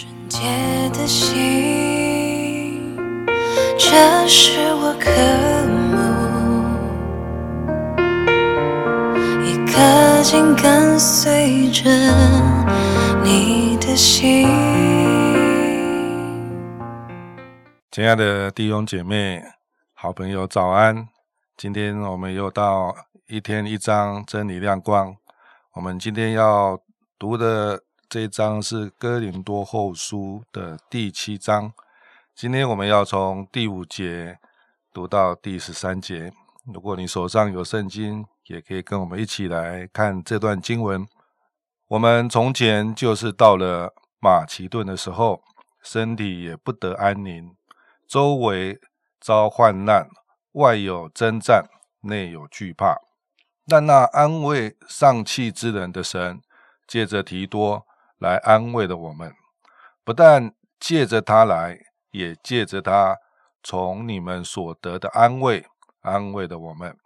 纯洁的心，这是我渴慕，一颗心跟随着你的心。亲爱的弟兄姐妹、好朋友，早安！今天我们又到一天一章真理亮光。我们今天要读的这一章是《哥林多后书》的第七章。今天我们要从第五节读到第十三节。如果你手上有圣经，也可以跟我们一起来看这段经文。我们从前就是到了马其顿的时候，身体也不得安宁，周围遭患难，外有征战，内有惧怕。但那安慰丧气之人的神，借着提多来安慰的我们，不但借着他来，也借着他从你们所得的安慰，安慰的我们。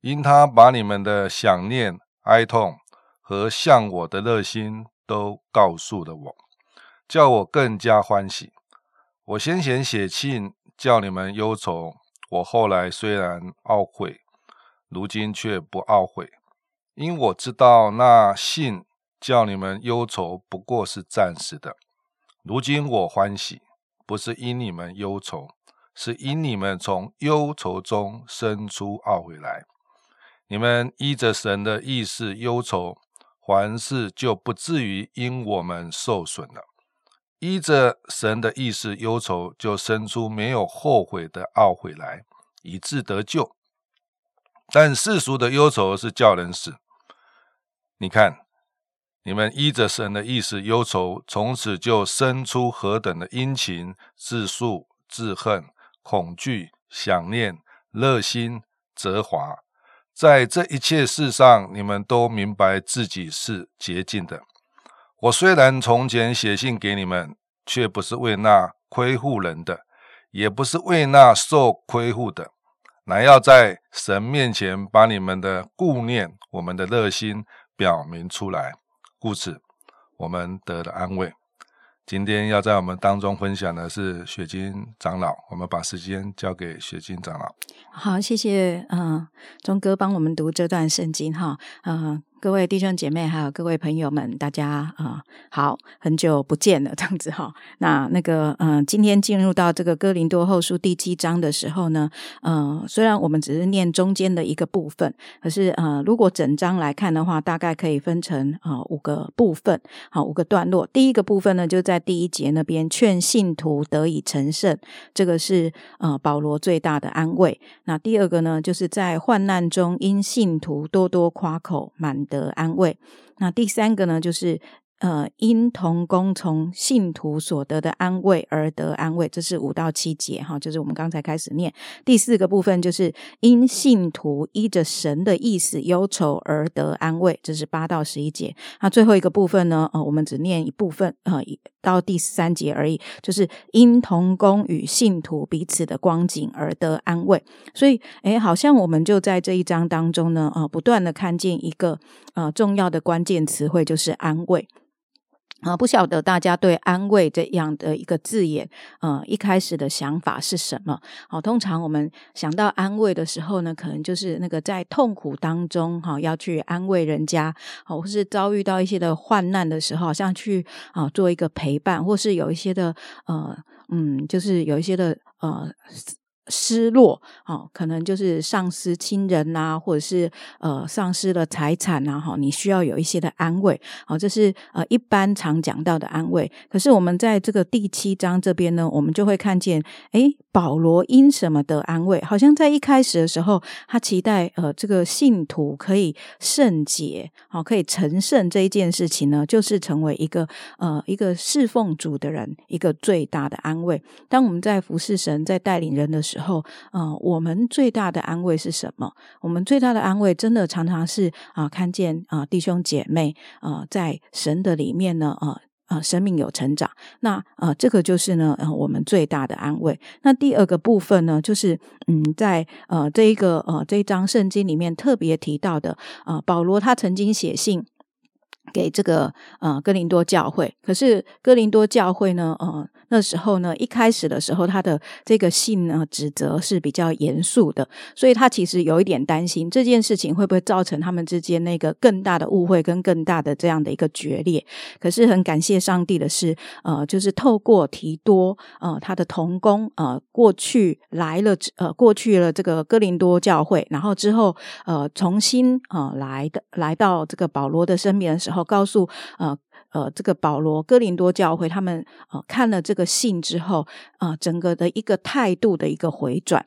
因他把你们的想念、哀痛和向我的热心都告诉了我，叫我更加欢喜。我先前写信叫你们忧愁，我后来虽然懊悔。如今却不懊悔，因我知道那信叫你们忧愁不过是暂时的。如今我欢喜，不是因你们忧愁，是因你们从忧愁中生出懊悔来。你们依着神的意思忧愁，凡事就不至于因我们受损了。依着神的意思忧愁，就生出没有后悔的懊悔来，以致得救。但世俗的忧愁是叫人死。你看，你们依着神的意思忧愁，从此就生出何等的殷勤、自述、自恨、恐惧、想念、热心、责华。在这一切事上，你们都明白自己是洁净的。我虽然从前写信给你们，却不是为那亏护人的，也不是为那受亏护的。乃要在神面前把你们的顾念、我们的热心表明出来，故此我们得了安慰。今天要在我们当中分享的是雪晶长老，我们把时间交给雪晶长老。好，谢谢，嗯，钟哥帮我们读这段圣经哈，嗯。各位弟兄姐妹，还有各位朋友们，大家啊，好，很久不见了，这样子哈。那那个，嗯，今天进入到这个哥林多后书第七章的时候呢，嗯，虽然我们只是念中间的一个部分，可是，呃，如果整章来看的话，大概可以分成啊五个部分，好，五个段落。第一个部分呢，就在第一节那边，劝信徒得以成圣，这个是呃保罗最大的安慰。那第二个呢，就是在患难中因信徒多多夸口满。的安慰。那第三个呢，就是呃，因同工从信徒所得的安慰而得安慰，这是五到七节哈，就是我们刚才开始念。第四个部分就是因信徒依着神的意思忧愁而得安慰，这是八到十一节。那最后一个部分呢，呃，我们只念一部分，呃。到第三节而已，就是因同工与信徒彼此的光景而得安慰。所以，哎，好像我们就在这一章当中呢，呃，不断的看见一个呃重要的关键词汇，就是安慰。啊，不晓得大家对“安慰”这样的一个字眼，呃，一开始的想法是什么？好，通常我们想到安慰的时候呢，可能就是那个在痛苦当中，哈，要去安慰人家，好，或是遭遇到一些的患难的时候，好像去啊做一个陪伴，或是有一些的呃，嗯，就是有一些的呃。失落，哦，可能就是丧失亲人呐，或者是呃丧失了财产呐，哈，你需要有一些的安慰，好，这是呃一般常讲到的安慰。可是我们在这个第七章这边呢，我们就会看见，诶，保罗因什么得安慰？好像在一开始的时候，他期待呃这个信徒可以圣洁，好，可以成圣这一件事情呢，就是成为一个呃一个侍奉主的人一个最大的安慰。当我们在服侍神，在带领人的时，时候，嗯，我们最大的安慰是什么？我们最大的安慰，真的常常是啊，看见啊弟兄姐妹啊，在神的里面呢，啊啊，生命有成长。那啊，这个就是呢，我们最大的安慰。那第二个部分呢，就是嗯，在呃这一个呃这一章圣经里面特别提到的啊，保罗他曾经写信。给这个呃哥林多教会，可是哥林多教会呢，呃那时候呢，一开始的时候，他的这个信呢指责是比较严肃的，所以他其实有一点担心这件事情会不会造成他们之间那个更大的误会跟更大的这样的一个决裂。可是很感谢上帝的是，呃，就是透过提多呃他的童工呃过去来了呃过去了这个哥林多教会，然后之后呃重新呃来的来到这个保罗的身边的时候。告诉呃呃这个保罗哥林多教会，他们呃看了这个信之后，啊整个的一个态度的一个回转。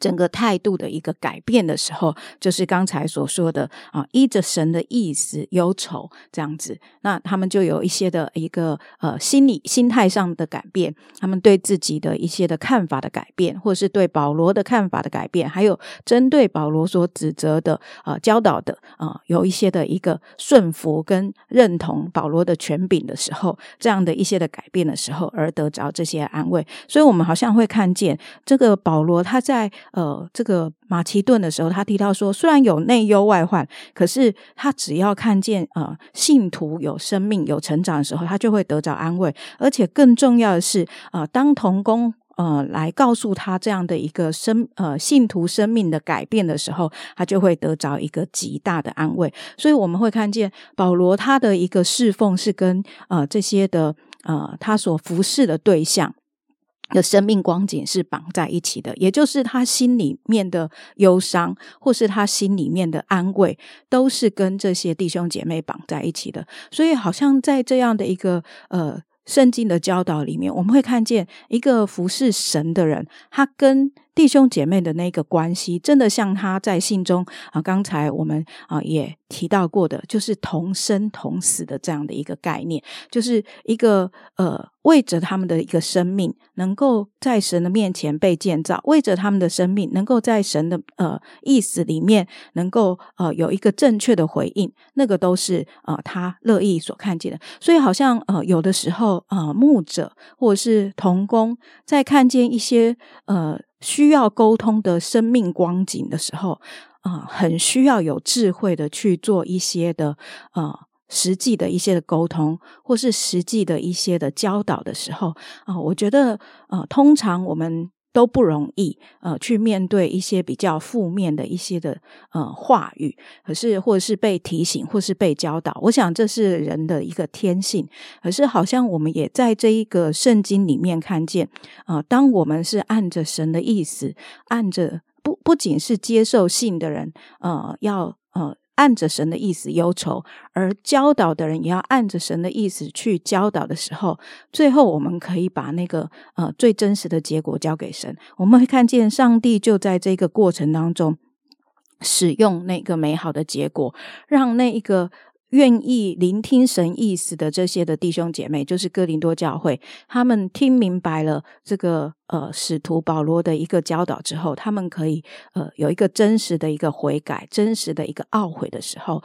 整个态度的一个改变的时候，就是刚才所说的啊，依着神的意思忧愁这样子，那他们就有一些的一个呃心理心态上的改变，他们对自己的一些的看法的改变，或是对保罗的看法的改变，还有针对保罗所指责的啊教导的啊有一些的一个顺服跟认同保罗的权柄的时候，这样的一些的改变的时候，而得着这些安慰。所以，我们好像会看见这个保罗他在。呃，这个马其顿的时候，他提到说，虽然有内忧外患，可是他只要看见呃信徒有生命、有成长的时候，他就会得着安慰。而且更重要的是，呃，当童工呃来告诉他这样的一个生呃信徒生命的改变的时候，他就会得着一个极大的安慰。所以我们会看见保罗他的一个侍奉是跟呃这些的呃他所服侍的对象。的生命光景是绑在一起的，也就是他心里面的忧伤，或是他心里面的安慰，都是跟这些弟兄姐妹绑在一起的。所以，好像在这样的一个呃圣经的教导里面，我们会看见一个服侍神的人，他跟。弟兄姐妹的那个关系，真的像他在信中啊，刚才我们啊也提到过的，就是同生同死的这样的一个概念，就是一个呃为着他们的一个生命，能够在神的面前被建造，为着他们的生命，能够在神的呃意思里面，能够呃有一个正确的回应，那个都是呃他乐意所看见的。所以，好像呃有的时候呃牧者或者是童工在看见一些呃。需要沟通的生命光景的时候，啊，很需要有智慧的去做一些的呃实际的一些的沟通，或是实际的一些的教导的时候，啊，我觉得呃，通常我们。都不容易，呃，去面对一些比较负面的一些的呃话语，可是或者是被提醒，或是被教导，我想这是人的一个天性。可是好像我们也在这一个圣经里面看见，啊，当我们是按着神的意思，按着不不仅是接受信的人，呃，要呃。按着神的意思忧愁，而教导的人也要按着神的意思去教导的时候，最后我们可以把那个呃最真实的结果交给神。我们会看见上帝就在这个过程当中使用那个美好的结果，让那一个。愿意聆听神意思的这些的弟兄姐妹，就是哥林多教会，他们听明白了这个呃使徒保罗的一个教导之后，他们可以呃有一个真实的一个悔改，真实的一个懊悔的时候，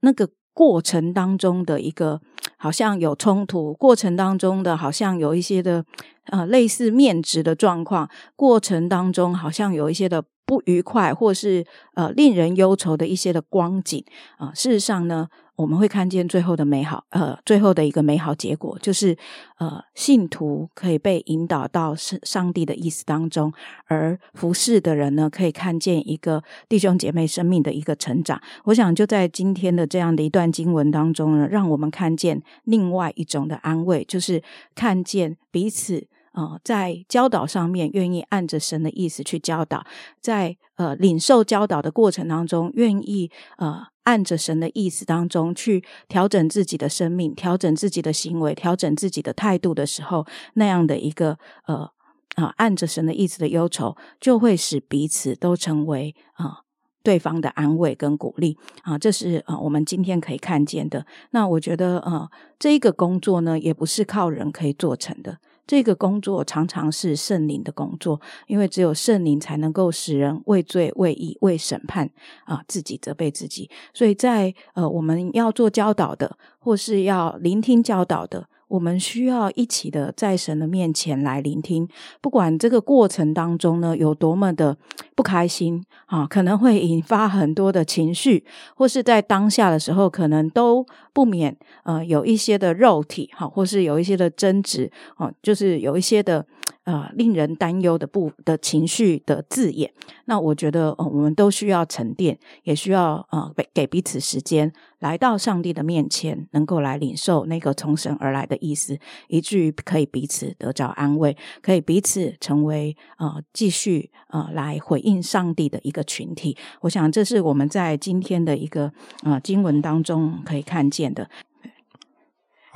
那个过程当中的一个好像有冲突，过程当中的好像有一些的呃类似面值的状况，过程当中好像有一些的不愉快，或是呃令人忧愁的一些的光景啊，事实上呢。我们会看见最后的美好，呃，最后的一个美好结果，就是呃，信徒可以被引导到上上帝的意思当中，而服侍的人呢，可以看见一个弟兄姐妹生命的一个成长。我想就在今天的这样的一段经文当中呢，让我们看见另外一种的安慰，就是看见彼此。呃，在教导上面愿意按着神的意思去教导，在呃领受教导的过程当中，愿意呃按着神的意思当中去调整自己的生命，调整自己的行为，调整自己的态度的时候，那样的一个呃啊按着神的意思的忧愁，就会使彼此都成为啊对方的安慰跟鼓励啊，这是啊我们今天可以看见的。那我觉得呃这一个工作呢，也不是靠人可以做成的。这个工作常常是圣灵的工作，因为只有圣灵才能够使人畏罪、畏义、畏审判啊，自己责备自己。所以在呃，我们要做教导的，或是要聆听教导的，我们需要一起的在神的面前来聆听，不管这个过程当中呢有多么的不开心啊，可能会引发很多的情绪，或是在当下的时候，可能都不免呃有一些的肉体哈，或是有一些的争执哦，就是有一些的。呃，令人担忧的不的情绪的字眼，那我觉得，呃，我们都需要沉淀，也需要呃给给彼此时间，来到上帝的面前，能够来领受那个从神而来的意思，以至于可以彼此得着安慰，可以彼此成为呃继续呃来回应上帝的一个群体。我想，这是我们在今天的一个呃经文当中可以看见的。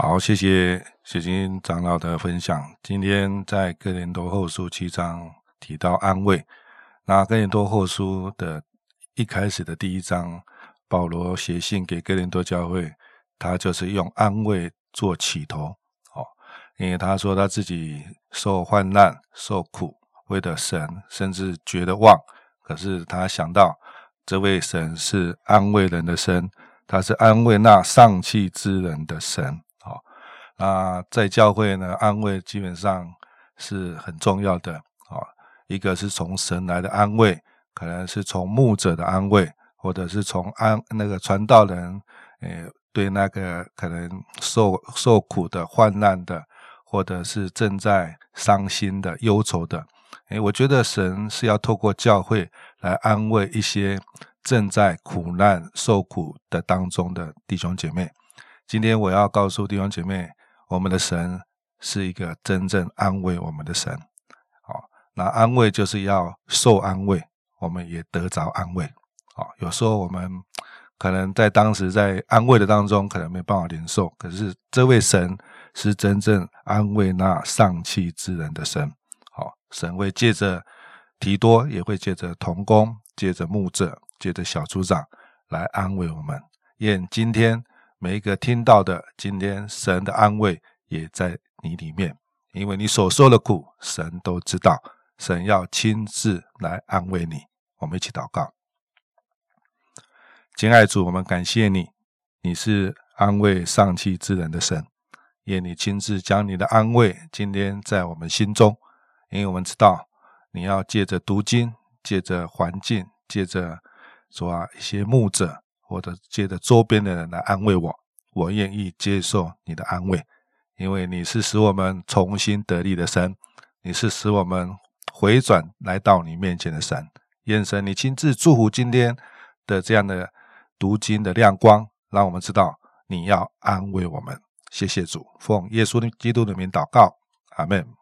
好，谢谢雪晶长老的分享。今天在哥林多后书七章提到安慰，那哥林多后书的一开始的第一章，保罗写信给哥林多教会，他就是用安慰做起头。哦，因为他说他自己受患难、受苦，为了神，甚至觉得忘。可是他想到这位神是安慰人的神，他是安慰那丧气之人的神。啊，在教会呢，安慰基本上是很重要的啊。一个是从神来的安慰，可能是从牧者的安慰，或者是从安那个传道人，诶，对那个可能受受苦的、患难的，或者是正在伤心的、忧愁的。诶，我觉得神是要透过教会来安慰一些正在苦难、受苦的当中的弟兄姐妹。今天我要告诉弟兄姐妹。我们的神是一个真正安慰我们的神，好，那安慰就是要受安慰，我们也得着安慰，好，有时候我们可能在当时在安慰的当中，可能没办法领受，可是这位神是真正安慰那丧气之人的神，好，神会借着提多，也会借着童工，借着牧者，借着小组长来安慰我们，愿今天。每一个听到的，今天神的安慰也在你里面，因为你所受的苦，神都知道，神要亲自来安慰你。我们一起祷告，亲爱主，我们感谢你，你是安慰丧气之人的神，愿你亲自将你的安慰今天在我们心中，因为我们知道你要借着读经，借着环境，借着说啊一些牧者。或者借着周边的人来安慰我，我愿意接受你的安慰，因为你是使我们重新得力的神，你是使我们回转来到你面前的神。愿神你亲自祝福今天的这样的读经的亮光，让我们知道你要安慰我们。谢谢主，奉耶稣基督的名祷告，阿门。